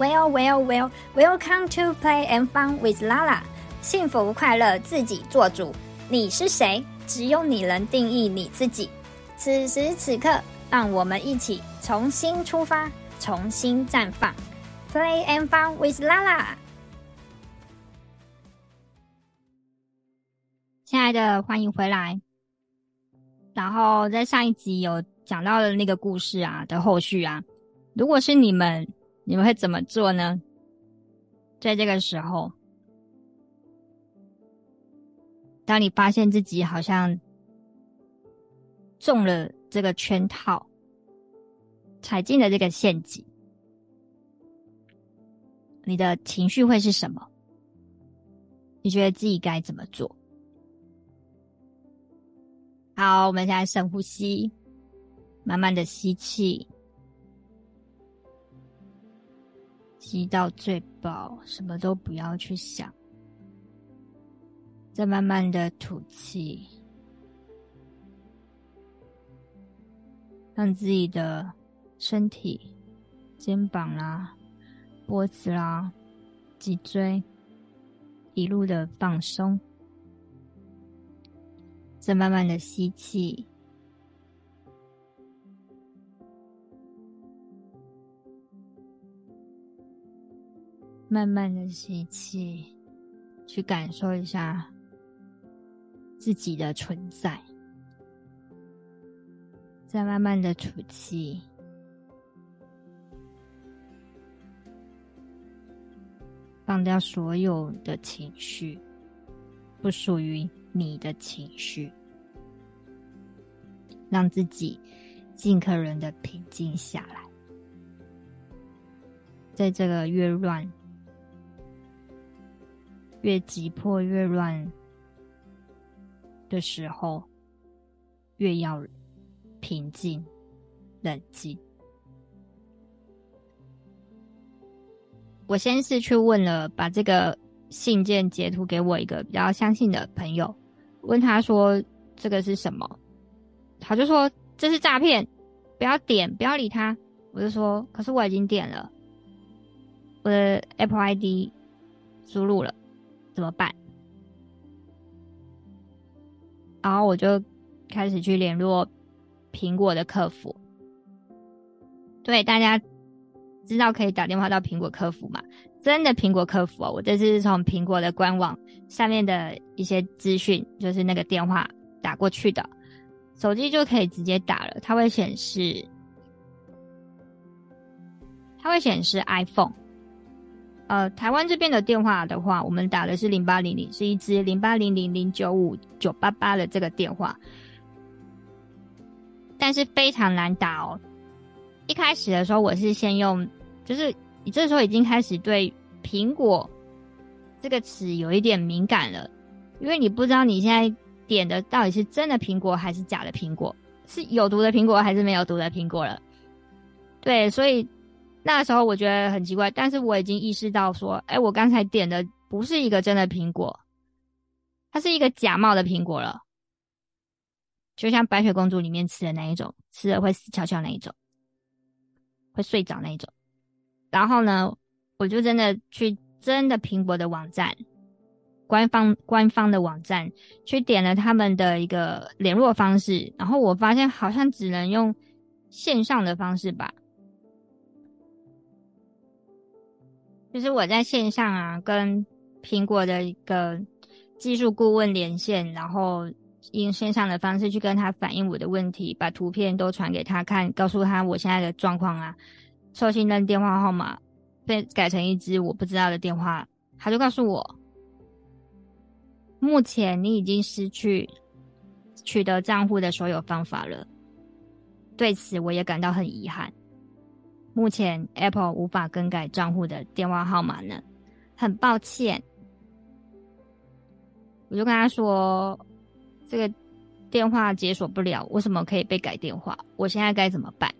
Well, well, well, welcome to play and fun with Lala。幸福快乐自己做主。你是谁？只有你能定义你自己。此时此刻，让我们一起重新出发，重新绽放。Play and fun with Lala。亲爱的，欢迎回来。然后在上一集有讲到的那个故事啊的后续啊，如果是你们。你们会怎么做呢？在这个时候，当你发现自己好像中了这个圈套，踩进了这个陷阱，你的情绪会是什么？你觉得自己该怎么做？好，我们现在深呼吸，慢慢的吸气。吸到最饱，什么都不要去想，再慢慢的吐气，让自己的身体、肩膀啦、脖子啦、脊椎一路的放松，再慢慢的吸气。慢慢的吸气，去感受一下自己的存在。再慢慢的吐气，放掉所有的情绪，不属于你的情绪，让自己尽可能的平静下来。在这个越乱。越急迫、越乱的时候，越要平静、冷静。我先是去问了，把这个信件截图给我一个比较相信的朋友，问他说这个是什么，他就说这是诈骗，不要点，不要理他。我就说，可是我已经点了，我的 Apple ID 输入了。怎么办？然后我就开始去联络苹果的客服。对，大家知道可以打电话到苹果客服嘛？真的苹果客服哦，我这次是从苹果的官网上面的一些资讯，就是那个电话打过去的，手机就可以直接打了。它会显示，它会显示 iPhone。呃，台湾这边的电话的话，我们打的是零八零零，是一支零八零零零九五九八八的这个电话，但是非常难打哦。一开始的时候，我是先用，就是你这时候已经开始对“苹果”这个词有一点敏感了，因为你不知道你现在点的到底是真的苹果还是假的苹果，是有毒的苹果还是没有毒的苹果了。对，所以。那时候我觉得很奇怪，但是我已经意识到说，哎、我刚才点的不是一个真的苹果，它是一个假冒的苹果了，就像白雪公主里面吃的那一种，吃了会死翘翘那一种，会睡着那一种。然后呢，我就真的去真的苹果的网站，官方官方的网站去点了他们的一个联络方式，然后我发现好像只能用线上的方式吧。就是我在线上啊，跟苹果的一个技术顾问连线，然后用线上的方式去跟他反映我的问题，把图片都传给他看，告诉他我现在的状况啊，受信人电话号码被改成一支我不知道的电话，他就告诉我，目前你已经失去取得账户的所有方法了。对此，我也感到很遗憾。目前 Apple 无法更改账户的电话号码呢，很抱歉。我就跟他说，这个电话解锁不了，为什么可以被改电话？我现在该怎么办？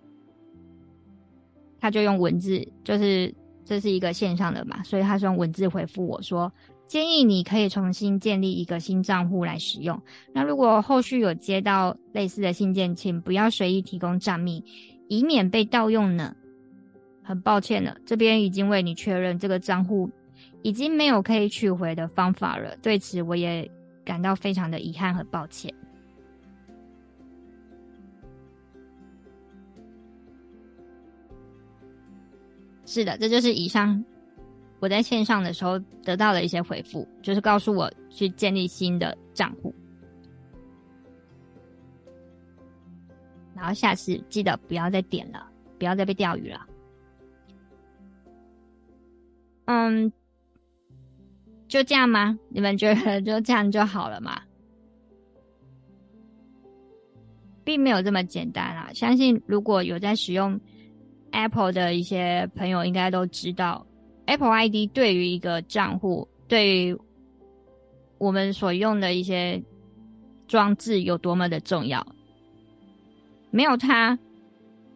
他就用文字，就是这是一个线上的嘛，所以他是用文字回复我说，建议你可以重新建立一个新账户来使用。那如果后续有接到类似的信件，请不要随意提供账密，以免被盗用呢。很抱歉了，这边已经为你确认这个账户已经没有可以取回的方法了。对此，我也感到非常的遗憾和抱歉。是的，这就是以上我在线上的时候得到的一些回复，就是告诉我去建立新的账户，然后下次记得不要再点了，不要再被钓鱼了。嗯，就这样吗？你们觉得就这样就好了吗？并没有这么简单啊！相信如果有在使用。Apple 的一些朋友应该都知道，Apple ID 对于一个账户，对于我们所用的一些装置有多么的重要。没有它，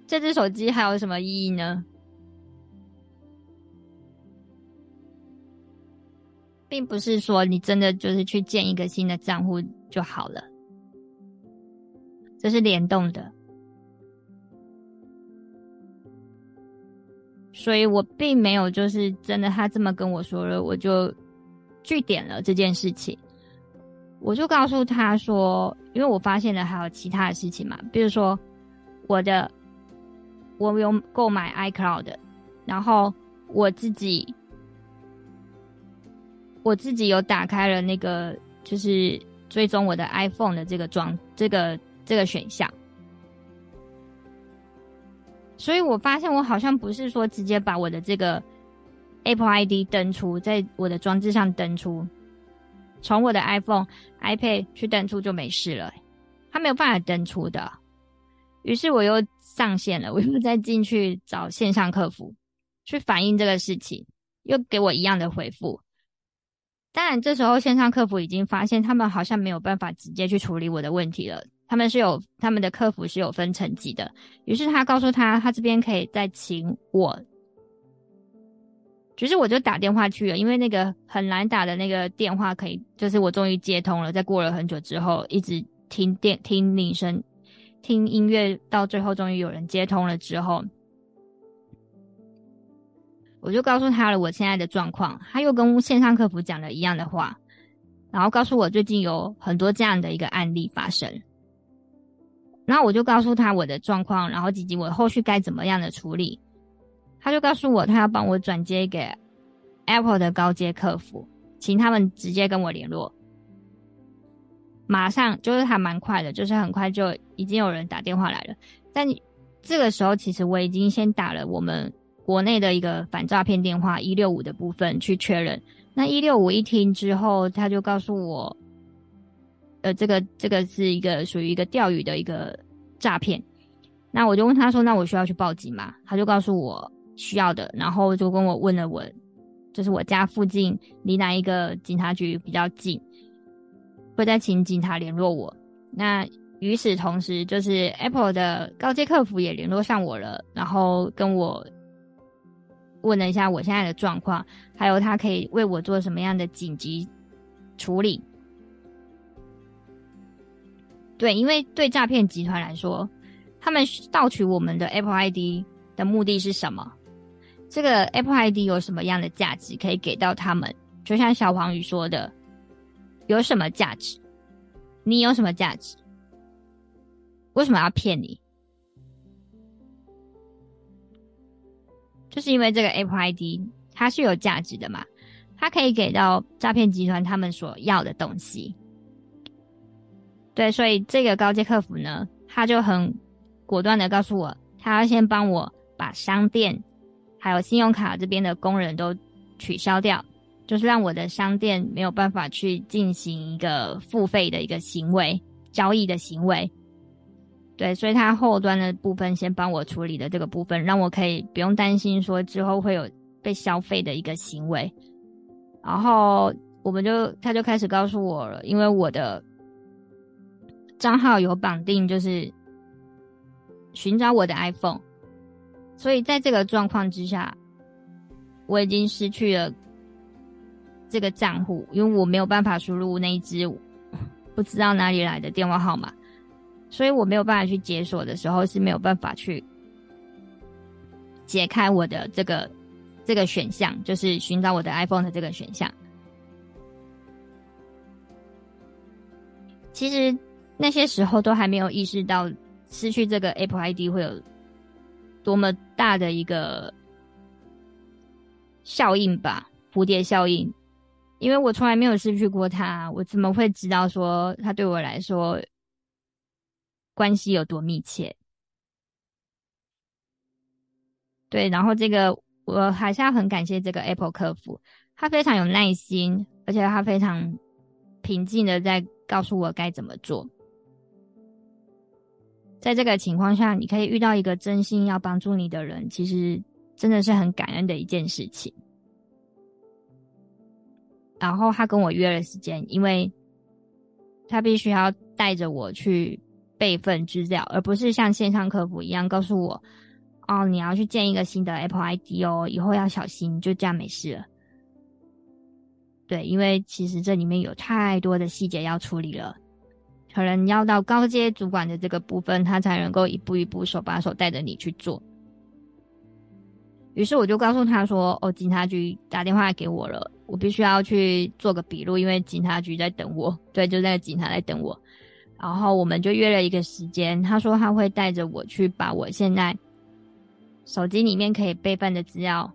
这只手机还有什么意义呢？并不是说你真的就是去建一个新的账户就好了，这是联动的。所以我并没有就是真的，他这么跟我说了，我就据点了这件事情。我就告诉他说，因为我发现了还有其他的事情嘛，比如说我的我有购买 iCloud，然后我自己我自己有打开了那个就是追踪我的 iPhone 的这个装这个这个选项。所以我发现，我好像不是说直接把我的这个 Apple ID 登出，在我的装置上登出，从我的 iPhone、iPad 去登出就没事了，它没有办法登出的。于是我又上线了，我又再进去找线上客服去反映这个事情，又给我一样的回复。当然，这时候线上客服已经发现，他们好像没有办法直接去处理我的问题了。他们是有他们的客服是有分层级的，于是他告诉他，他这边可以再请我，于是我就打电话去了，因为那个很难打的那个电话可以，就是我终于接通了，在过了很久之后，一直听电听铃声、听音乐，到最后终于有人接通了之后，我就告诉他了我现在的状况，他又跟线上客服讲了一样的话，然后告诉我最近有很多这样的一个案例发生。然后我就告诉他我的状况，然后以及我后续该怎么样的处理。他就告诉我，他要帮我转接给 Apple 的高阶客服，请他们直接跟我联络。马上就是还蛮快的，就是很快就已经有人打电话来了。但这个时候，其实我已经先打了我们国内的一个反诈骗电话一六五的部分去确认。那一六五一听之后，他就告诉我。呃，这个这个是一个属于一个钓鱼的一个诈骗，那我就问他说：“那我需要去报警吗？”他就告诉我需要的，然后就跟我问了我，就是我家附近离哪一个警察局比较近，会再请警察联络我。那与此同时，就是 Apple 的高阶客服也联络上我了，然后跟我问了一下我现在的状况，还有他可以为我做什么样的紧急处理。对，因为对诈骗集团来说，他们盗取我们的 Apple ID 的目的是什么？这个 Apple ID 有什么样的价值可以给到他们？就像小黄鱼说的，有什么价值？你有什么价值？为什么要骗你？就是因为这个 Apple ID 它是有价值的嘛，它可以给到诈骗集团他们所要的东西。对，所以这个高阶客服呢，他就很果断的告诉我，他要先帮我把商店还有信用卡这边的工人都取消掉，就是让我的商店没有办法去进行一个付费的一个行为、交易的行为。对，所以他后端的部分先帮我处理的这个部分，让我可以不用担心说之后会有被消费的一个行为。然后我们就他就开始告诉我了，因为我的。账号有绑定，就是寻找我的 iPhone，所以在这个状况之下，我已经失去了这个账户，因为我没有办法输入那一只 不知道哪里来的电话号码，所以我没有办法去解锁的时候是没有办法去解开我的这个这个选项，就是寻找我的 iPhone 的这个选项。其实那些时候都还没有意识到失去这个 Apple ID 会有多么大的一个效应吧，蝴蝶效应。因为我从来没有失去过它，我怎么会知道说它对我来说关系有多密切？对，然后这个我还是要很感谢这个 Apple 客服，他非常有耐心，而且他非常平静的在告诉我该怎么做。在这个情况下，你可以遇到一个真心要帮助你的人，其实真的是很感恩的一件事情。然后他跟我约了时间，因为他必须要带着我去备份资料，而不是像线上客服一样告诉我：“哦，你要去建一个新的 Apple ID 哦，以后要小心。”就这样没事了。对，因为其实这里面有太多的细节要处理了，可能要到高阶主管的这个部分，他才能够一步一步手把手带着你去做。于是我就告诉他说：“哦，警察局打电话给我了。”我必须要去做个笔录，因为警察局在等我。对，就那个警察在等我。然后我们就约了一个时间，他说他会带着我去把我现在手机里面可以备份的资料，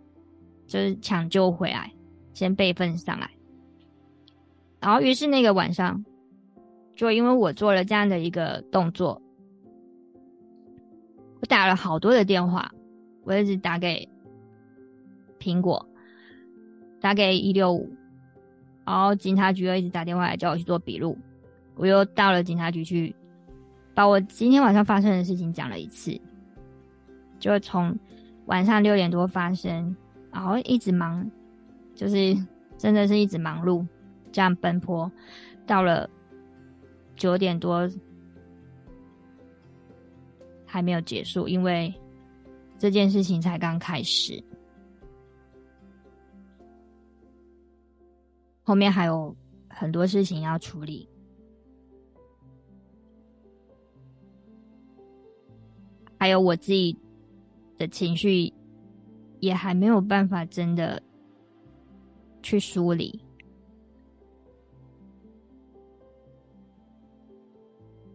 就是抢救回来，先备份上来。然后于是那个晚上，就因为我做了这样的一个动作，我打了好多的电话，我一直打给苹果。打给一六五，然后警察局又一直打电话来叫我去做笔录，我又到了警察局去，把我今天晚上发生的事情讲了一次，就从晚上六点多发生，然后一直忙，就是真的是一直忙碌，这样奔波，到了九点多还没有结束，因为这件事情才刚开始。后面还有很多事情要处理，还有我自己的情绪也还没有办法真的去梳理，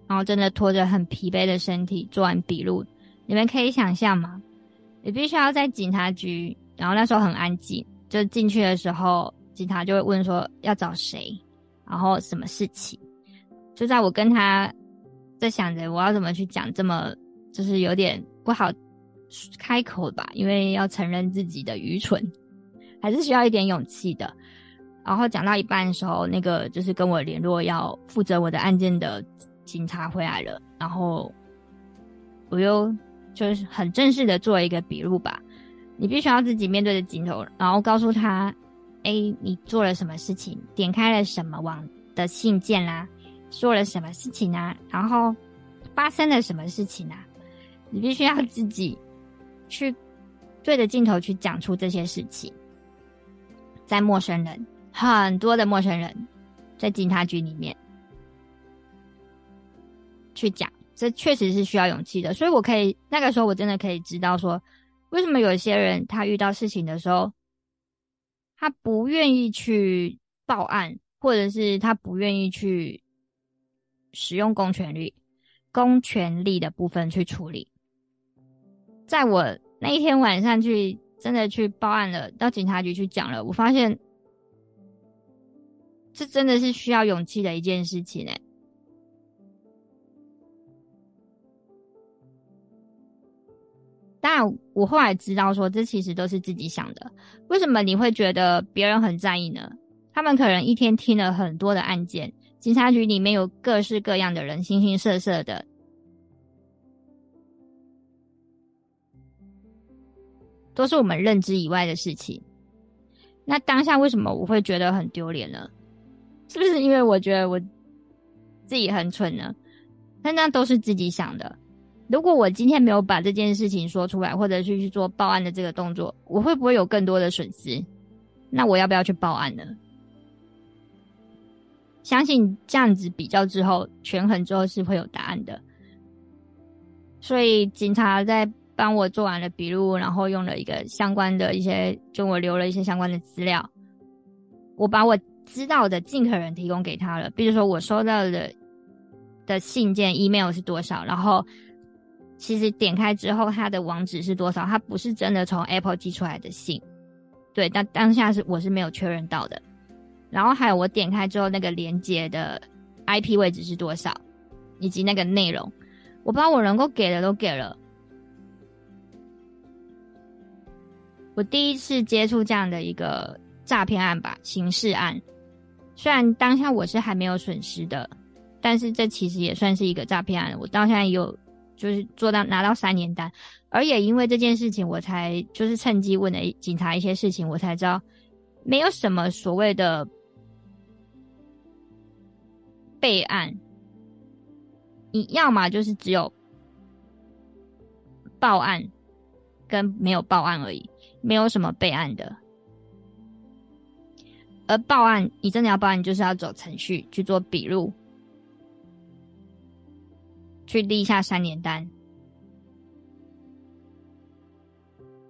然后真的拖着很疲惫的身体做完笔录，你们可以想象吗？你必须要在警察局，然后那时候很安静，就进去的时候。警察就会问说要找谁，然后什么事情？就在我跟他在想着我要怎么去讲，这么就是有点不好开口吧，因为要承认自己的愚蠢，还是需要一点勇气的。然后讲到一半的时候，那个就是跟我联络要负责我的案件的警察回来了，然后我又就是很正式的做一个笔录吧。你必须要自己面对着镜头，然后告诉他。哎你做了什么事情？点开了什么网的信件啦、说了什么事情啊？然后发生了什么事情啊？你必须要自己去对着镜头去讲出这些事情。在陌生人，很多的陌生人，在警察局里面去讲，这确实是需要勇气的。所以我可以那个时候，我真的可以知道说，为什么有些人他遇到事情的时候。他不愿意去报案，或者是他不愿意去使用公权力、公权力的部分去处理。在我那一天晚上去真的去报案了，到警察局去讲了，我发现这真的是需要勇气的一件事情哎。但我后来知道说，这其实都是自己想的。为什么你会觉得别人很在意呢？他们可能一天听了很多的案件，警察局里面有各式各样的人，形形色色的，都是我们认知以外的事情。那当下为什么我会觉得很丢脸呢？是不是因为我觉得我自己很蠢呢？但那都是自己想的。如果我今天没有把这件事情说出来，或者是去做报案的这个动作，我会不会有更多的损失？那我要不要去报案呢？相信这样子比较之后，权衡之后是会有答案的。所以警察在帮我做完了笔录，然后用了一个相关的一些，就我留了一些相关的资料，我把我知道的尽可能提供给他了。比如说我收到的的信件 email 是多少，然后其实点开之后它的网址是多少，它不是真的从 Apple 寄出来的信，对，但当下是我是没有确认到的。然后还有我点开之后那个连接的 IP 位置是多少，以及那个内容，我把我能够给的都给了。我第一次接触这样的一个诈骗案吧，刑事案。虽然当下我是还没有损失的，但是这其实也算是一个诈骗案。我到现在有就是做到拿到三年单，而也因为这件事情，我才就是趁机问了警察一些事情，我才知道没有什么所谓的备案，你要么就是只有报案跟没有报案而已。没有什么备案的，而报案，你真的要报案，就是要走程序去做笔录，去立下三年单。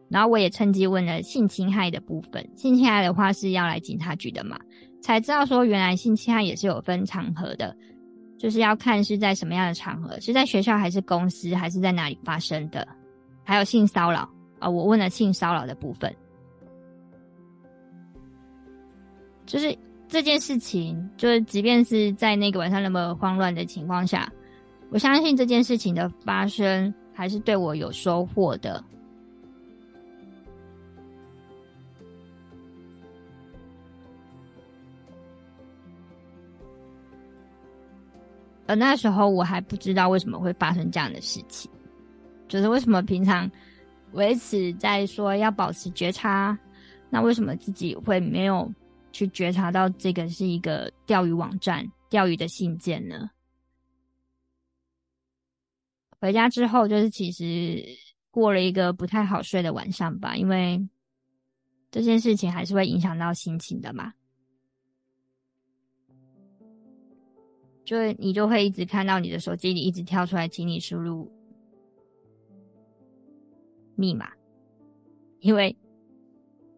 然后我也趁机问了性侵害的部分，性侵害的话是要来警察局的嘛，才知道说原来性侵害也是有分场合的，就是要看是在什么样的场合，是在学校还是公司还是在哪里发生的，还有性骚扰。啊，我问了性骚扰的部分，就是这件事情，就是即便是在那个晚上那么慌乱的情况下，我相信这件事情的发生还是对我有收获的。而那时候我还不知道为什么会发生这样的事情，就是为什么平常。维持在说要保持觉察，那为什么自己会没有去觉察到这个是一个钓鱼网站、钓鱼的信件呢？回家之后，就是其实过了一个不太好睡的晚上吧，因为这件事情还是会影响到心情的嘛。就你就会一直看到你的手机里一直跳出来，请你输入。密码，因为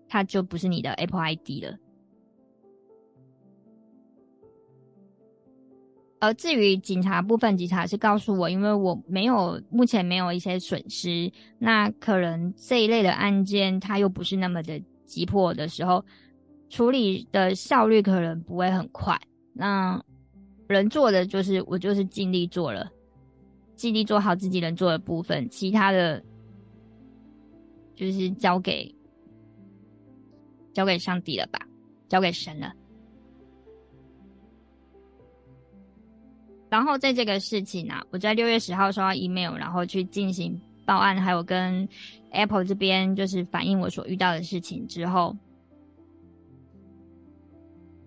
它就不是你的 Apple ID 了。而至于警察部分，警察是告诉我，因为我没有目前没有一些损失，那可能这一类的案件它又不是那么的急迫的时候，处理的效率可能不会很快。那能做的就是我就是尽力做了，尽力做好自己能做的部分，其他的。就是交给交给上帝了吧，交给神了。然后在这个事情啊，我在六月十号收到 email，然后去进行报案，还有跟 Apple 这边就是反映我所遇到的事情之后，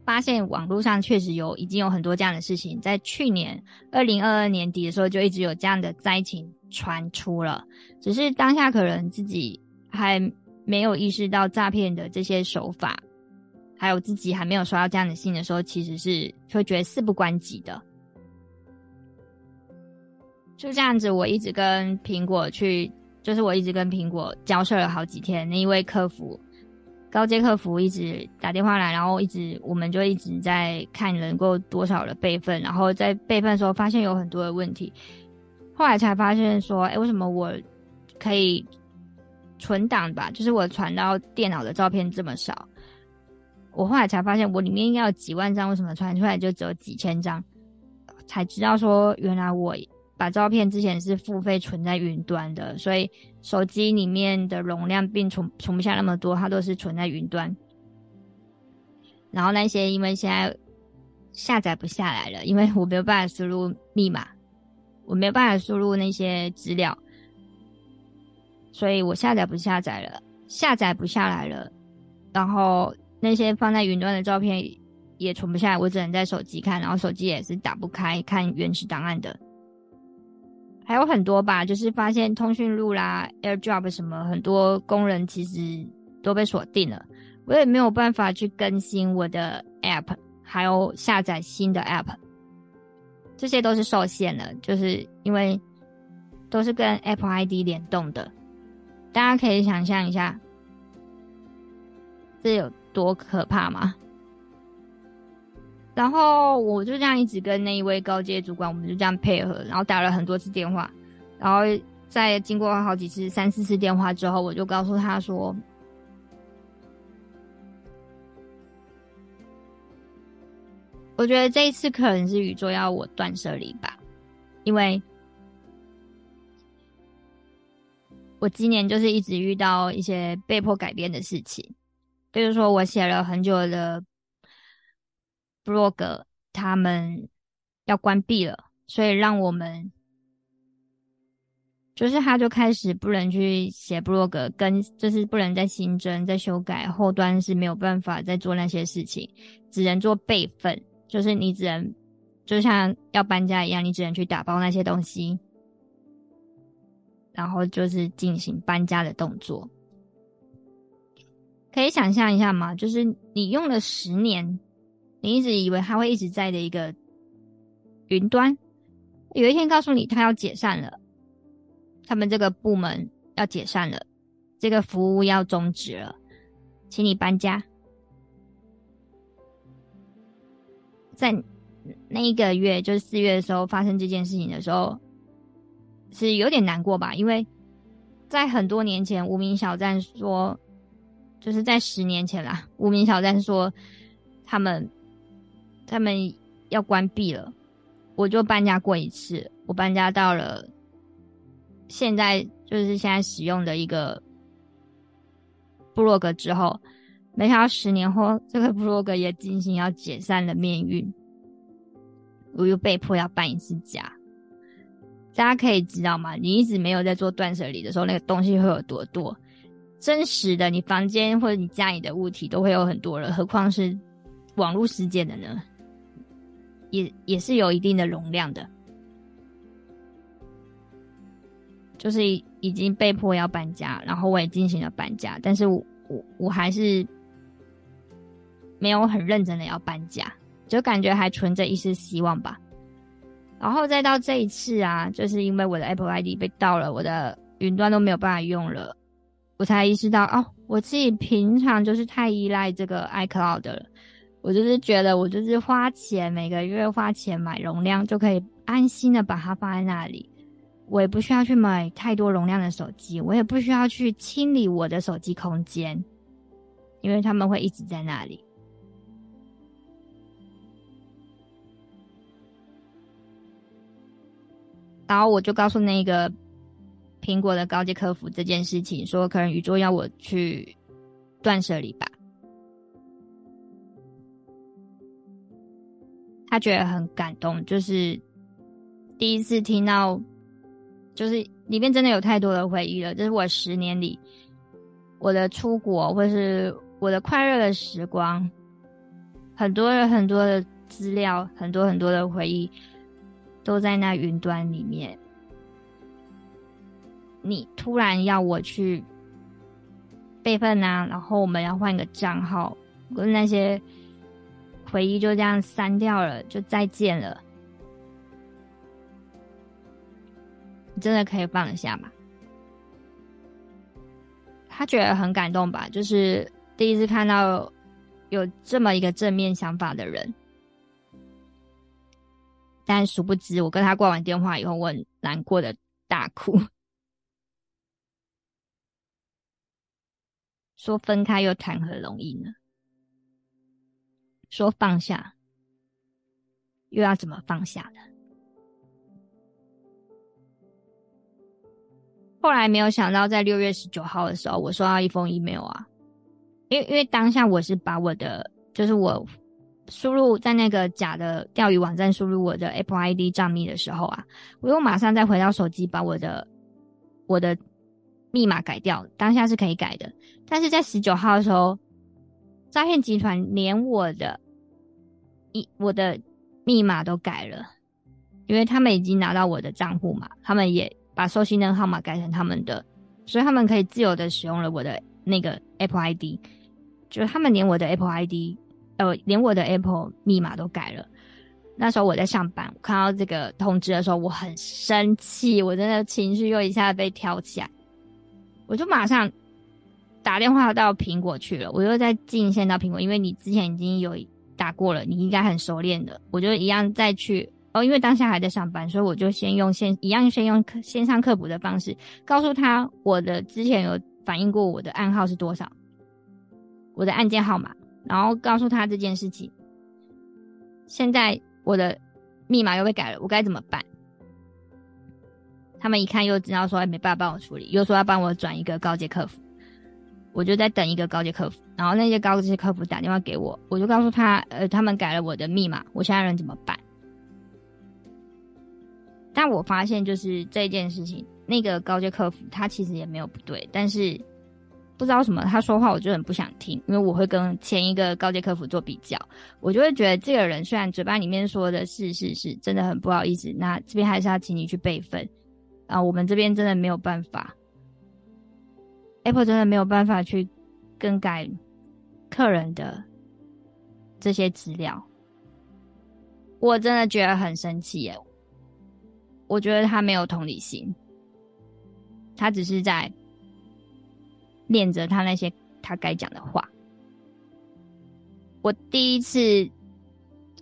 发现网络上确实有已经有很多这样的事情，在去年二零二二年底的时候就一直有这样的灾情传出了，只是当下可能自己。还没有意识到诈骗的这些手法，还有自己还没有收到这样的信的时候，其实是会觉得事不关己的。就这样子，我一直跟苹果去，就是我一直跟苹果交涉了好几天。那一位客服，高阶客服一直打电话来，然后一直我们就一直在看能够多少的备份，然后在备份的时候发现有很多的问题，后来才发现说，哎，为什么我可以？存档吧，就是我传到电脑的照片这么少，我后来才发现我里面应该有几万张，为什么传出来就只有几千张？才知道说原来我把照片之前是付费存在云端的，所以手机里面的容量并存存不下那么多，它都是存在云端。然后那些因为现在下载不下来了，因为我没有办法输入密码，我没有办法输入那些资料。所以我下载不下载了，下载不下来了，然后那些放在云端的照片也存不下来，我只能在手机看，然后手机也是打不开看原始档案的。还有很多吧，就是发现通讯录啦、AirDrop 什么，很多功能其实都被锁定了，我也没有办法去更新我的 App，还有下载新的 App，这些都是受限的，就是因为都是跟 Apple ID 联动的。大家可以想象一下，这有多可怕吗？然后我就这样一直跟那一位高阶主管，我们就这样配合，然后打了很多次电话，然后在经过好几次、三四次电话之后，我就告诉他说：“我觉得这一次可能是宇宙要我断舍离吧，因为。”我今年就是一直遇到一些被迫改变的事情，比如说我写了很久的 blog，他们要关闭了，所以让我们就是他就开始不能去写 blog，跟就是不能再新增、再修改，后端是没有办法再做那些事情，只能做备份，就是你只能就像要搬家一样，你只能去打包那些东西。然后就是进行搬家的动作，可以想象一下吗？就是你用了十年，你一直以为它会一直在的一个云端，有一天告诉你它要解散了，他们这个部门要解散了，这个服务要终止了，请你搬家。在那一个月，就是四月的时候发生这件事情的时候。是有点难过吧，因为在很多年前，无名小站说，就是在十年前啦，无名小站说他们他们要关闭了，我就搬家过一次，我搬家到了现在就是现在使用的一个部落格之后，没想到十年后这个部落格也进行要解散的命运，我又被迫要搬一次家。大家可以知道吗？你一直没有在做断舍离的时候，那个东西会有多多？真实的，你房间或者你家里的物体都会有很多了，何况是网络世界的呢？也也是有一定的容量的。就是已经被迫要搬家，然后我也进行了搬家，但是我我我还是没有很认真的要搬家，就感觉还存着一丝希望吧。然后再到这一次啊，就是因为我的 Apple ID 被盗了，我的云端都没有办法用了，我才意识到哦，我自己平常就是太依赖这个 iCloud 了。我就是觉得我就是花钱，每个月花钱买容量就可以安心的把它放在那里，我也不需要去买太多容量的手机，我也不需要去清理我的手机空间，因为他们会一直在那里。然后我就告诉那个苹果的高级客服这件事情，说可能宇宙要我去断舍离吧。他觉得很感动，就是第一次听到，就是里面真的有太多的回忆了。这是我十年里我的出国，或是我的快乐的时光，很多很多的资料，很多很多的回忆。都在那云端里面，你突然要我去备份啊，然后我们要换个账号，跟那些回忆就这样删掉了，就再见了。你真的可以放得下吗？他觉得很感动吧，就是第一次看到有这么一个正面想法的人。但殊不知，我跟他挂完电话以后，我很难过的大哭，说分开又谈何容易呢？说放下，又要怎么放下呢？后来没有想到，在六月十九号的时候，我收到一封 email 啊，因为因为当下我是把我的，就是我。输入在那个假的钓鱼网站输入我的 Apple ID 账密的时候啊，我又马上再回到手机把我的我的密码改掉。当下是可以改的，但是在十九号的时候，诈骗集团连我的一我的密码都改了，因为他们已经拿到我的账户嘛，他们也把收信人号码改成他们的，所以他们可以自由的使用了我的那个 Apple ID，就是他们连我的 Apple ID。呃，连我的 Apple 密码都改了。那时候我在上班，我看到这个通知的时候，我很生气，我真的情绪又一下被挑起来。我就马上打电话到苹果去了，我又再进线到苹果，因为你之前已经有打过了，你应该很熟练的，我就一样再去哦，因为当下还在上班，所以我就先用线一样先用线上客服的方式告诉他我的之前有反映过我的暗号是多少，我的案件号码，然后告诉他这件事情，现在我的密码又被改了，我该怎么办？他们一看又知道说，哎，没办法帮我处理，又说要帮我转一个高阶客服，我就在等一个高阶客服，然后那些高阶客服打电话给我，我就告诉他，呃，他们改了我的密码，我现在人怎么办？但我发现就是这件事情，那个高阶客服他其实也没有不对，但是不知道什么他说话我就很不想听，因为我会跟前一个高阶客服做比较，我就会觉得这个人虽然嘴巴里面说的是是是，真的很不好意思，那这边还是要请你去备份。啊，我们这边真的没有办法，Apple 真的没有办法去更改客人的这些资料，我真的觉得很生气耶！我觉得他没有同理心，他只是在念着他那些他该讲的话。我第一次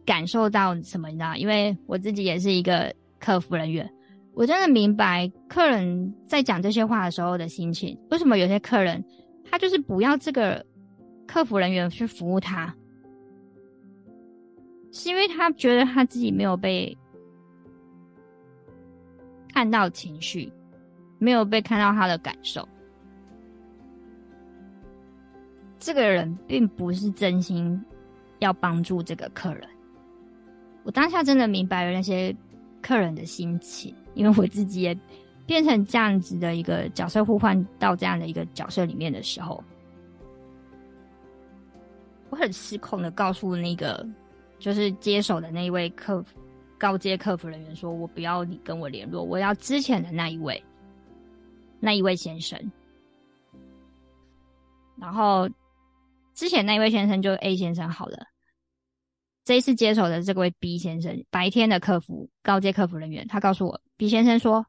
感受到什么，你知道？因为我自己也是一个客服人员。我真的明白客人在讲这些话的时候的心情。为什么有些客人他就是不要这个客服人员去服务他？是因为他觉得他自己没有被看到情绪，没有被看到他的感受。这个人并不是真心要帮助这个客人。我当下真的明白了那些客人的心情。因为我自己也变成这样子的一个角色互换到这样的一个角色里面的时候，我很失控的告诉那个就是接手的那一位客服高阶客服人员说：“我不要你跟我联络，我要之前的那一位那一位先生。”然后之前那一位先生就 A 先生好了。这一次接手的这位 B 先生，白天的客服高阶客服人员，他告诉我，B 先生说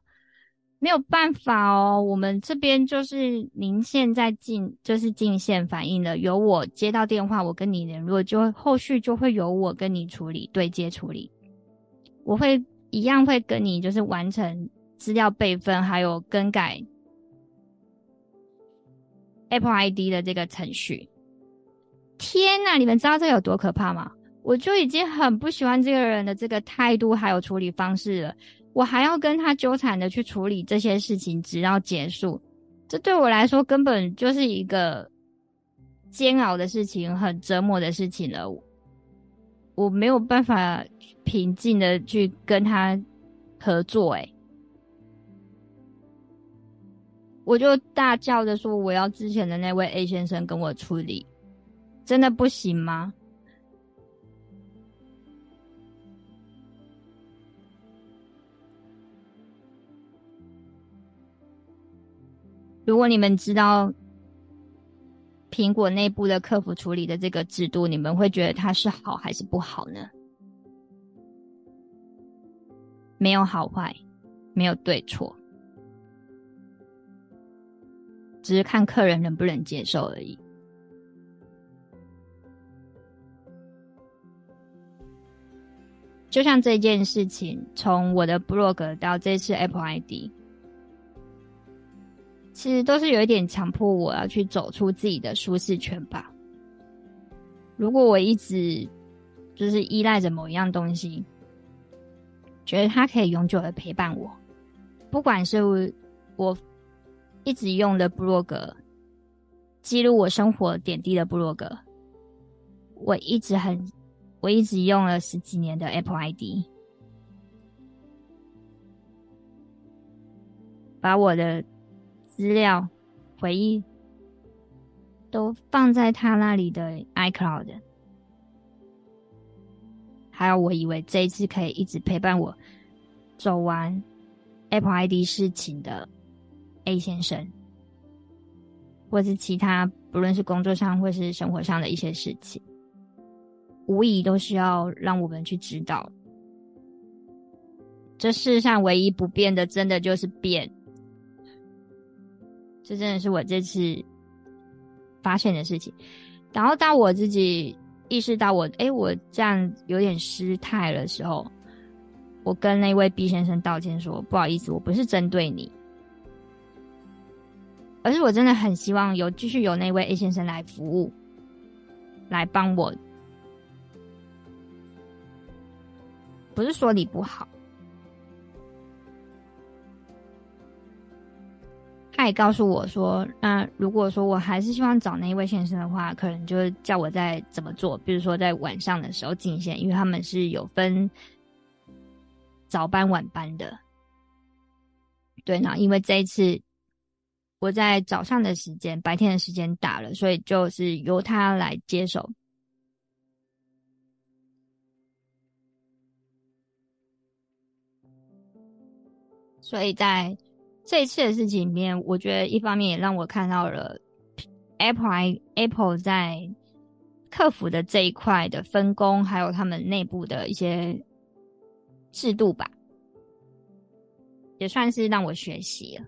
没有办法哦，我们这边就是您现在进就是进线反映了，由我接到电话，我跟你联络，就后续就会由我跟你处理对接处理，我会一样会跟你就是完成资料备份，还有更改 Apple ID 的这个程序。天呐，你们知道这有多可怕吗？我就已经很不喜欢这个人的这个态度还有处理方式了，我还要跟他纠缠的去处理这些事情，直到结束，这对我来说根本就是一个煎熬的事情，很折磨的事情了。我没有办法平静的去跟他合作，诶，我就大叫着说：“我要之前的那位 A 先生跟我处理，真的不行吗？”如果你们知道苹果内部的客服处理的这个制度，你们会觉得它是好还是不好呢？没有好坏，没有对错，只是看客人能不能接受而已。就像这件事情，从我的 blog 到这次 Apple ID。其实都是有一点强迫我要去走出自己的舒适圈吧。如果我一直就是依赖着某一样东西，觉得它可以永久的陪伴我，不管是我一直用的部落格，记录我生活点滴的部落格，我一直很，我一直用了十几年的 Apple ID，把我的。资料、回忆都放在他那里的 iCloud，还有我以为这一次可以一直陪伴我走完 Apple ID 事情的 A 先生，或是其他不论是工作上或是生活上的一些事情，无疑都需要让我们去知道，这世上唯一不变的，真的就是变。这真的是我这次发现的事情。然后当我自己意识到我，诶，我这样有点失态的时候，我跟那位 B 先生道歉说：“不好意思，我不是针对你，而是我真的很希望有继续有那位 A 先生来服务，来帮我。不是说你不好。”他也告诉我说：“那如果说我还是希望找那一位先生的话，可能就叫我在怎么做，比如说在晚上的时候进线，因为他们是有分早班晚班的。对，那因为这一次我在早上的时间、白天的时间打了，所以就是由他来接手。所以在。”这一次的事情里面，我觉得一方面也让我看到了 Apple Apple 在客服的这一块的分工，还有他们内部的一些制度吧，也算是让我学习了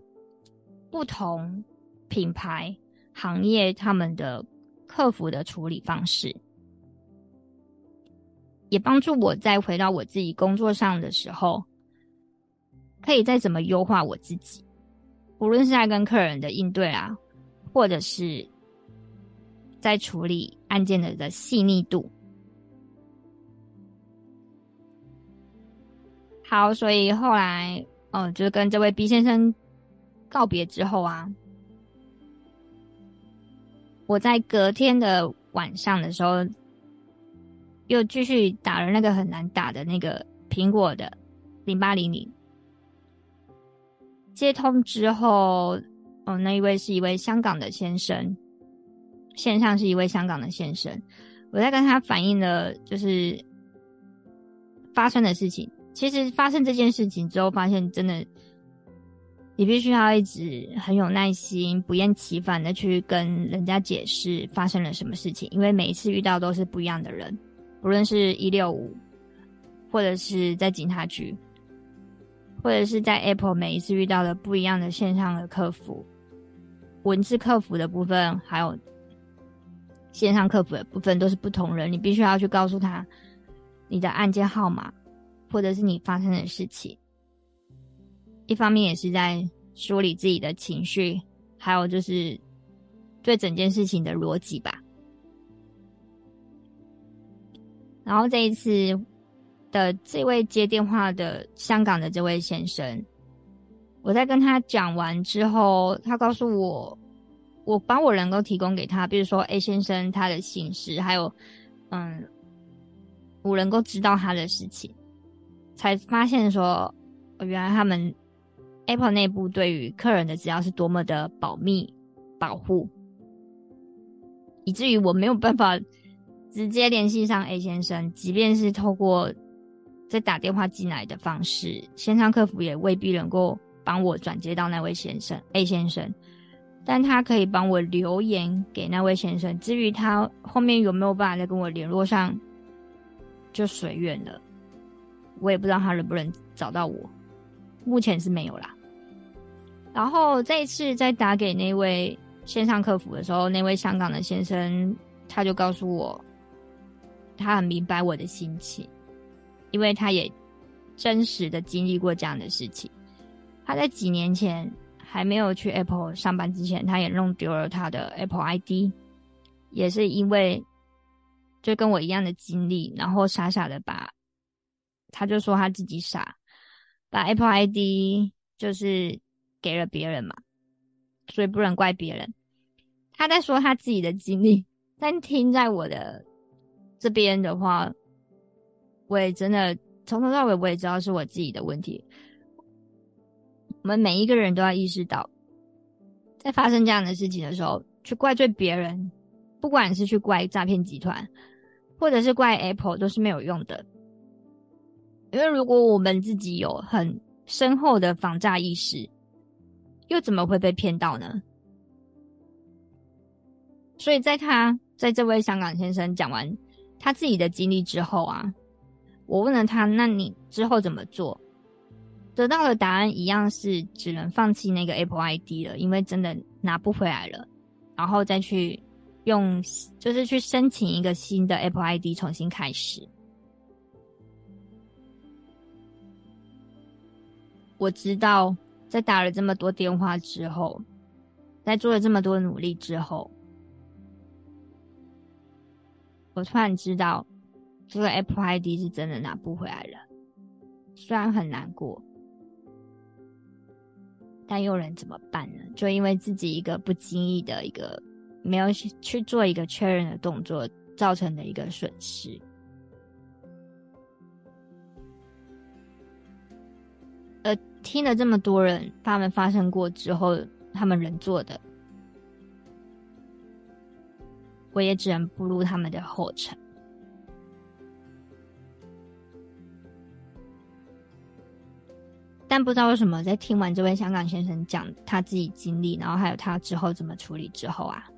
不同品牌行业他们的客服的处理方式，也帮助我在回到我自己工作上的时候，可以再怎么优化我自己。无论是在跟客人的应对啊，或者是在处理案件的的细腻度，好，所以后来，嗯，就是跟这位 B 先生告别之后啊，我在隔天的晚上的时候，又继续打了那个很难打的那个苹果的零八零零。接通之后，哦，那一位是一位香港的先生，线上是一位香港的先生。我在跟他反映了就是发生的事情。其实发生这件事情之后，发现真的，你必须要一直很有耐心、不厌其烦的去跟人家解释发生了什么事情，因为每一次遇到都是不一样的人，不论是一六五，或者是在警察局。或者是在 Apple 每一次遇到的不一样的线上的客服，文字客服的部分，还有线上客服的部分都是不同人，你必须要去告诉他你的案件号码，或者是你发生的事情。一方面也是在梳理自己的情绪，还有就是对整件事情的逻辑吧。然后这一次。的这位接电话的香港的这位先生，我在跟他讲完之后，他告诉我，我把我能够提供给他，比如说 A 先生他的姓氏，还有嗯，我能够知道他的事情，才发现说，原来他们 Apple 内部对于客人的资料是多么的保密保护，以至于我没有办法直接联系上 A 先生，即便是透过。在打电话进来的方式，线上客服也未必能够帮我转接到那位先生 A 先生，但他可以帮我留言给那位先生。至于他后面有没有办法再跟我联络上，就随缘了。我也不知道他能不能找到我，目前是没有啦。然后这一次在打给那位线上客服的时候，那位香港的先生他就告诉我，他很明白我的心情。因为他也真实的经历过这样的事情，他在几年前还没有去 Apple 上班之前，他也弄丢了他的 Apple ID，也是因为就跟我一样的经历，然后傻傻的把，他就说他自己傻，把 Apple ID 就是给了别人嘛，所以不能怪别人。他在说他自己的经历，但听在我的这边的话。我也真的从头到尾，我也知道是我自己的问题。我们每一个人都要意识到，在发生这样的事情的时候，去怪罪别人，不管是去怪诈骗集团，或者是怪 Apple，都是没有用的。因为如果我们自己有很深厚的防诈意识，又怎么会被骗到呢？所以，在他在这位香港先生讲完他自己的经历之后啊。我问了他：“那你之后怎么做？”得到的答案一样是只能放弃那个 Apple ID 了，因为真的拿不回来了，然后再去用，就是去申请一个新的 Apple ID 重新开始。我知道，在打了这么多电话之后，在做了这么多努力之后，我突然知道，这个 Apple ID 是真的拿不回来了。虽然很难过，但又能怎么办呢？就因为自己一个不经意的一个没有去做一个确认的动作，造成的一个损失。呃，听了这么多人他们发生过之后，他们能做的，我也只能步入他们的后尘。但不知道为什么，在听完这位香港先生讲他自己经历，然后还有他之后怎么处理之后啊，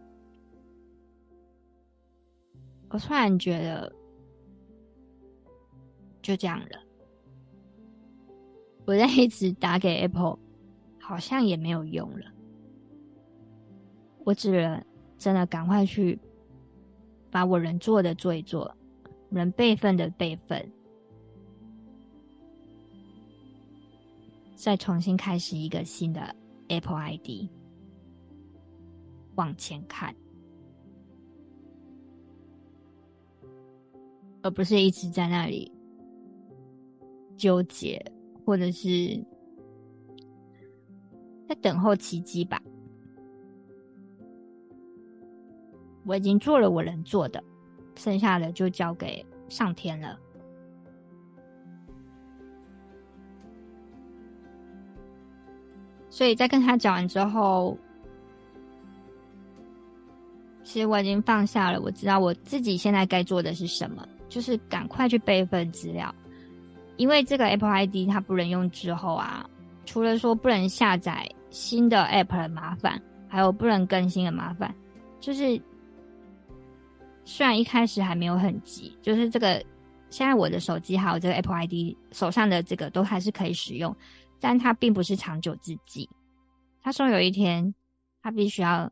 我突然觉得就这样了。我在一直打给 Apple，好像也没有用了。我只能真的赶快去把我能做的做一做，能备份的备份，再重新开始一个新的 Apple ID，往前看，而不是一直在那里纠结。或者是在等候奇迹吧。我已经做了我能做的，剩下的就交给上天了。所以在跟他讲完之后，其实我已经放下了。我知道我自己现在该做的是什么，就是赶快去备份资料。因为这个 Apple ID 它不能用之后啊，除了说不能下载新的 App 的麻烦，还有不能更新的麻烦，就是虽然一开始还没有很急，就是这个现在我的手机还有这个 Apple ID 手上的这个都还是可以使用，但它并不是长久之计。他说有一天他必须要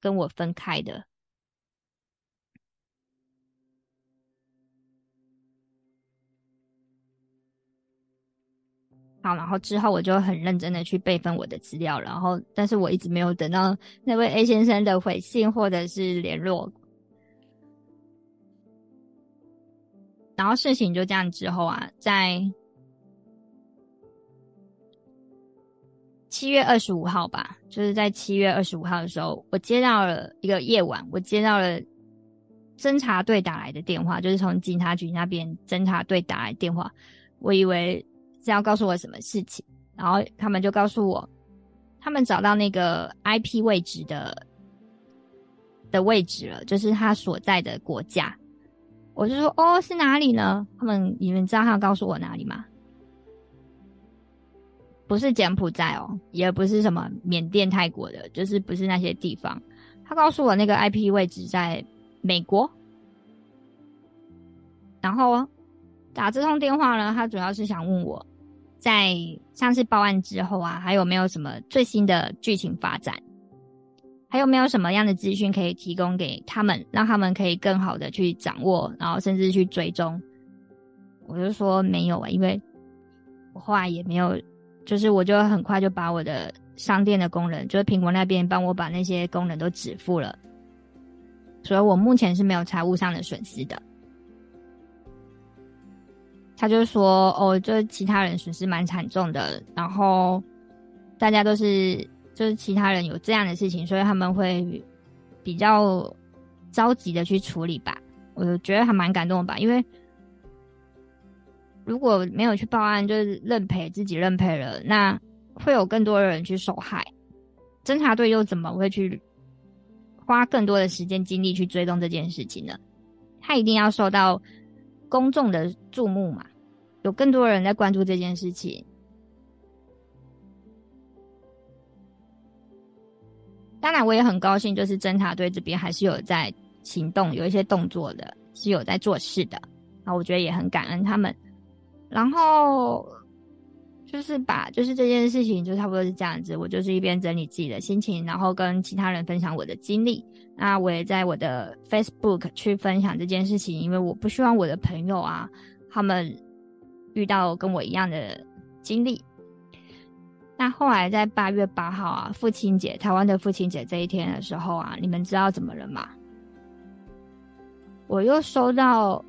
跟我分开的。好，然后之后我就很认真的去备份我的资料，然后，但是我一直没有等到那位 A 先生的回信或者是联络。然后事情就这样之后啊，在七月二十五号吧，就是在七月二十五号的时候，我接到了一个夜晚，我接到了侦查队打来的电话，就是从警察局那边侦查队打来电话，我以为。是要告诉我什么事情，然后他们就告诉我，他们找到那个 IP 位置的的位置了，就是他所在的国家。我就说，哦，是哪里呢？他们，你们知道他要告诉我哪里吗？不是柬埔寨哦，也不是什么缅甸、泰国的，就是不是那些地方。他告诉我那个 IP 位置在美国，然后打这通电话呢，他主要是想问我。在上次报案之后啊，还有没有什么最新的剧情发展？还有没有什么样的资讯可以提供给他们，让他们可以更好的去掌握，然后甚至去追踪？我就说没有啊，因为我后来也没有，就是我就很快就把我的商店的功能，就是苹果那边帮我把那些功能都止付了，所以我目前是没有财务上的损失的。他就说：“哦，就是其他人损失蛮惨重的，然后大家都是就是其他人有这样的事情，所以他们会比较着急的去处理吧。我觉得还蛮感动的吧，因为如果没有去报案，就是认赔自己认赔了，那会有更多的人去受害。侦查队又怎么会去花更多的时间精力去追踪这件事情呢？他一定要受到公众的注目嘛。”有更多人在关注这件事情，当然我也很高兴，就是侦查队这边还是有在行动，有一些动作的，是有在做事的。啊，我觉得也很感恩他们。然后就是把就是这件事情就差不多是这样子，我就是一边整理自己的心情，然后跟其他人分享我的经历。那我也在我的 Facebook 去分享这件事情，因为我不希望我的朋友啊，他们遇到跟我一样的经历。那后来在八月八号啊，父亲节，台湾的父亲节这一天的时候啊，你们知道怎么了吗？我又收到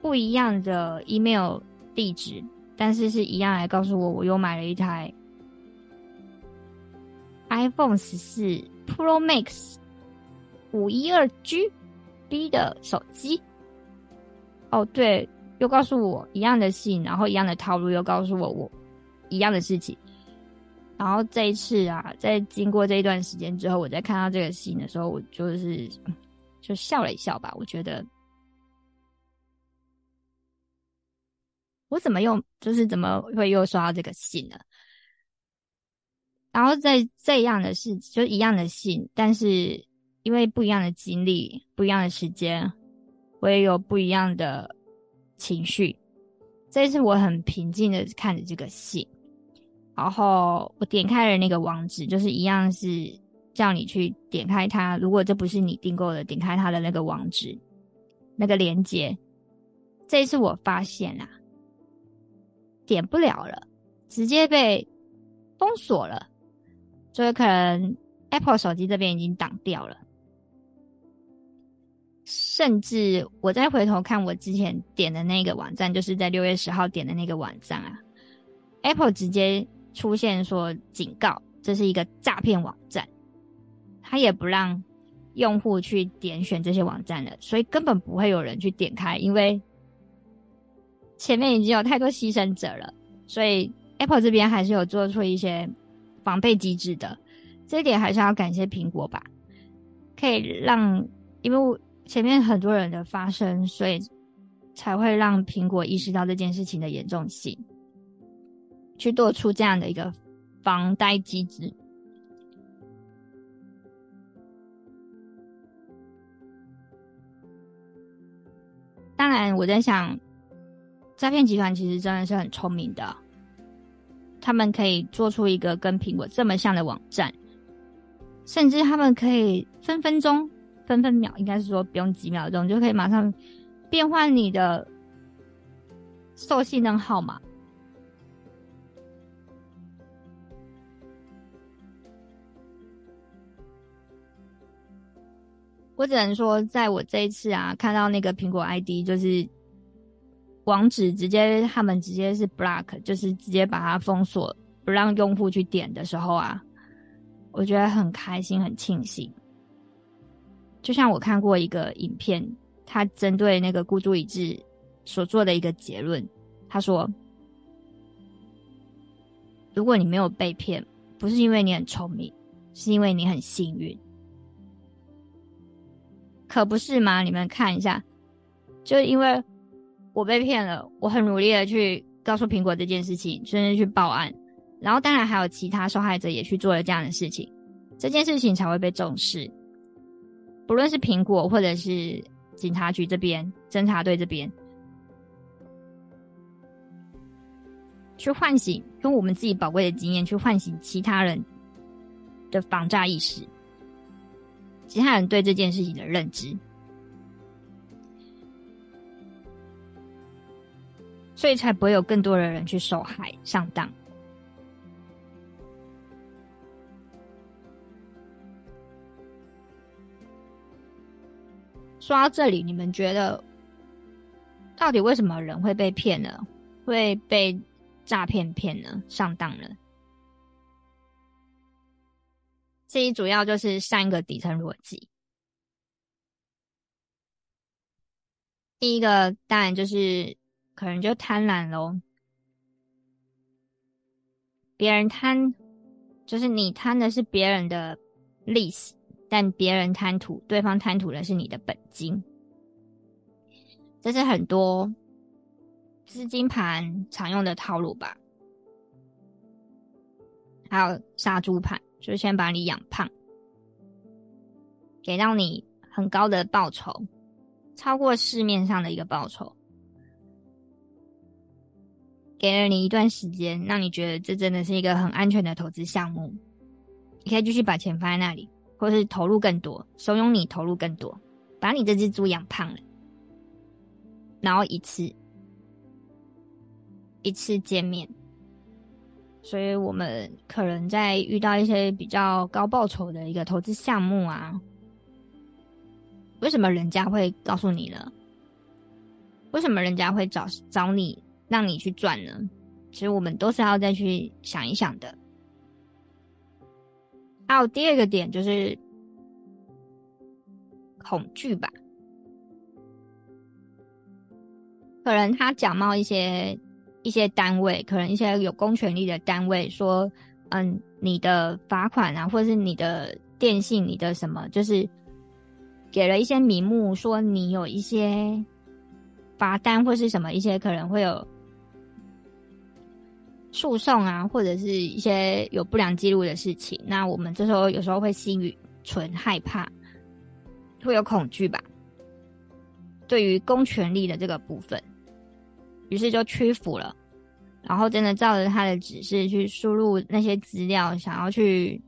不一样的 email 地址，但是是一样来告诉我，我又买了一台 iPhone 十四 Pro Max 五一二 GB 的手机。哦，对，又告诉我一样的信，然后一样的套路，又告诉我我一样的事情。然后这一次啊，在经过这一段时间之后，我在看到这个信的时候，我就是就笑了一笑吧。我觉得我怎么又就是怎么会又收到这个信呢？然后在这样的事，就一样的信，但是因为不一样的经历、不一样的时间，我也有不一样的情绪。这一次我很平静的看着这个信。然后我点开了那个网址，就是一样是叫你去点开它。如果这不是你订购的，点开它的那个网址，那个链接。这一次我发现啊，点不了了，直接被封锁了。所以可能 Apple 手机这边已经挡掉了。甚至我再回头看我之前点的那个网站，就是在六月十号点的那个网站啊，Apple 直接。出现说警告，这是一个诈骗网站，他也不让用户去点选这些网站了，所以根本不会有人去点开，因为前面已经有太多牺牲者了，所以 Apple 这边还是有做出一些防备机制的，这一点还是要感谢苹果吧，可以让因为前面很多人的发生，所以才会让苹果意识到这件事情的严重性。去做出这样的一个防呆机制。当然，我在想，诈骗集团其实真的是很聪明的，他们可以做出一个跟苹果这么像的网站，甚至他们可以分分钟、分分秒，应该是说不用几秒钟就可以马上变换你的受信人号码。我只能说，在我这一次啊，看到那个苹果 ID 就是网址直接他们直接是 block，就是直接把它封锁，不让用户去点的时候啊，我觉得很开心，很庆幸。就像我看过一个影片，他针对那个孤注一掷所做的一个结论，他说：如果你没有被骗，不是因为你很聪明，是因为你很幸运。可不是吗？你们看一下，就因为我被骗了，我很努力的去告诉苹果这件事情，甚至去报案，然后当然还有其他受害者也去做了这样的事情，这件事情才会被重视。不论是苹果或者是警察局这边、侦查队这边，去唤醒用我们自己宝贵的经验去唤醒其他人的防诈意识。其他人对这件事情的认知，所以才不会有更多的人去受害上当。说到这里，你们觉得到底为什么人会被骗呢？会被诈骗骗呢？上当了？其实主要就是三个底层逻辑。第一个当然就是可能就贪婪喽，别人贪，就是你贪的是别人的利息，但别人贪图，对方贪图的是你的本金。这是很多资金盘常用的套路吧，还有杀猪盘。就是先把你养胖，给到你很高的报酬，超过市面上的一个报酬。给了你一段时间，让你觉得这真的是一个很安全的投资项目，你可以继续把钱放在那里，或是投入更多，怂恿你投入更多，把你这只猪养胖了，然后一次一次见面。所以我们可能在遇到一些比较高报酬的一个投资项目啊，为什么人家会告诉你呢？为什么人家会找找你让你去赚呢？其实我们都是要再去想一想的。还有第二个点就是恐惧吧，可能他假冒一些。一些单位，可能一些有公权力的单位说，嗯，你的罚款啊，或者是你的电信，你的什么，就是给了一些名目，说你有一些罚单或是什么一些可能会有诉讼啊，或者是一些有不良记录的事情。那我们这时候有时候会心存害怕，会有恐惧吧？对于公权力的这个部分。于是就屈服了，然后真的照着他的指示去输入那些资料，想要去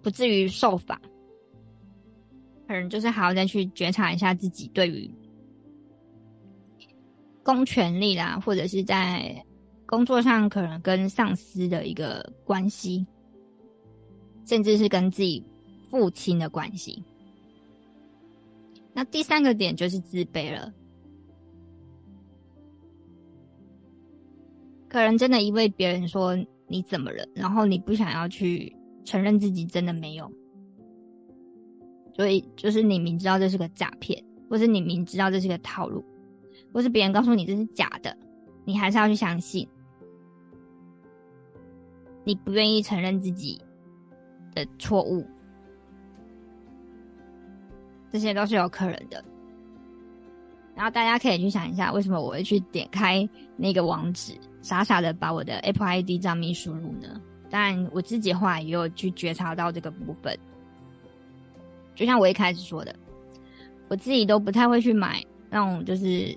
不至于受罚。可能就是还要再去觉察一下自己对于公权力啦，或者是在工作上可能跟上司的一个关系，甚至是跟自己父亲的关系。那第三个点就是自卑了，可能真的因为别人说你怎么了，然后你不想要去承认自己真的没有，所以就是你明知道这是个诈骗，或是你明知道这是个套路，或是别人告诉你这是假的，你还是要去相信，你不愿意承认自己的错误。这些都是有可能的，然后大家可以去想一下，为什么我会去点开那个网址，傻傻的把我的 Apple ID 账密输入呢？当然，我自己话也有去觉察到这个部分。就像我一开始说的，我自己都不太会去买那种，就是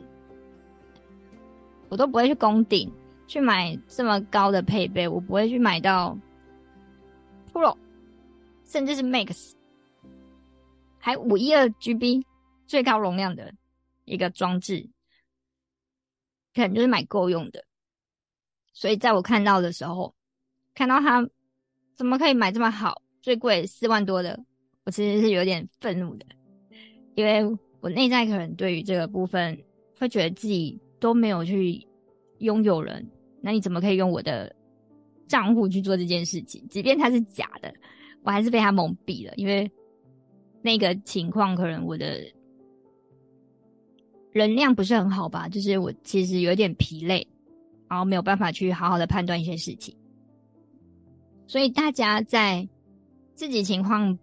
我都不会去攻顶去买这么高的配备，我不会去买到 Pro，甚至是 Max。还五一二 GB 最高容量的一个装置，可能就是买够用的。所以在我看到的时候，看到它怎么可以买这么好，最贵四万多的，我其实是有点愤怒的，因为我内在可能对于这个部分会觉得自己都没有去拥有人，那你怎么可以用我的账户去做这件事情？即便它是假的，我还是被他蒙蔽了，因为。那个情况可能我的能量不是很好吧，就是我其实有点疲累，然后没有办法去好好的判断一些事情。所以大家在自己情况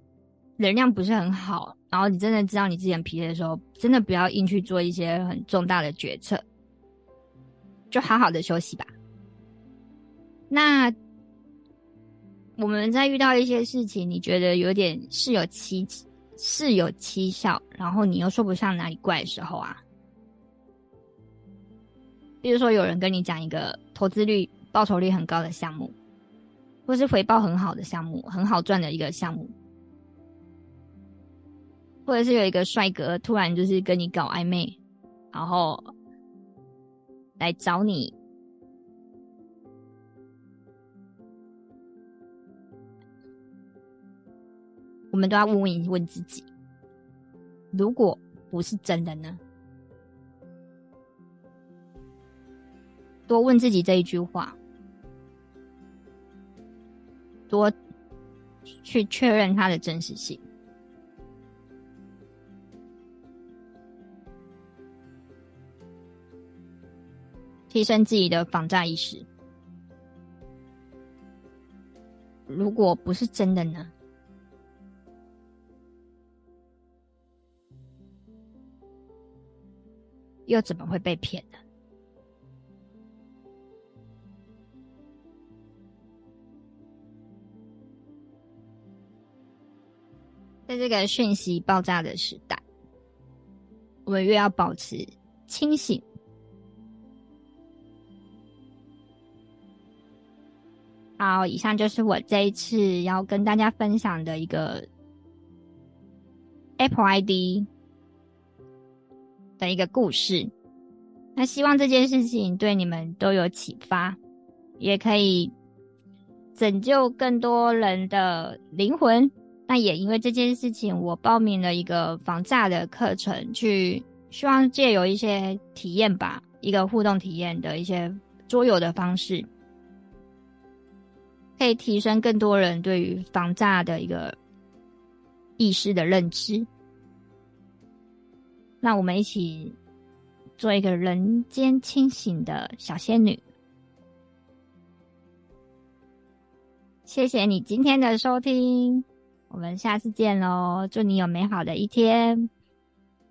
能量不是很好，然后你真的知道你自己很疲累的时候，真的不要硬去做一些很重大的决策，就好好的休息吧。那我们在遇到一些事情，你觉得有点事有蹊跷。事有蹊跷，然后你又说不上哪里怪的时候啊，比如说有人跟你讲一个投资率、报酬率很高的项目，或是回报很好的项目，很好赚的一个项目，或者是有一个帅哥突然就是跟你搞暧昧，然后来找你。我们都要问问一问自己：如果不是真的呢？多问自己这一句话，多去确认它的真实性，提升自己的防诈意识。如果不是真的呢？又怎么会被骗呢？在这个讯息爆炸的时代，我们越要保持清醒、好，以上就是我这一次要跟大家分享的一个 Apple ID 的一个故事。那希望这件事情对你们都有启发，也可以拯救更多人的灵魂。那也因为这件事情，我报名了一个防诈的课程，去希望借由一些体验吧，一个互动体验的一些桌游的方式。可以提升更多人对于防诈的一个意识的认知。那我们一起做一个人间清醒的小仙女。谢谢你今天的收听，我们下次见喽！祝你有美好的一天，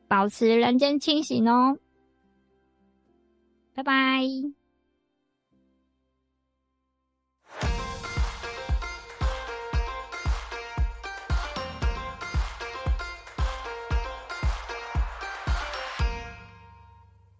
保持人间清醒哦！拜拜。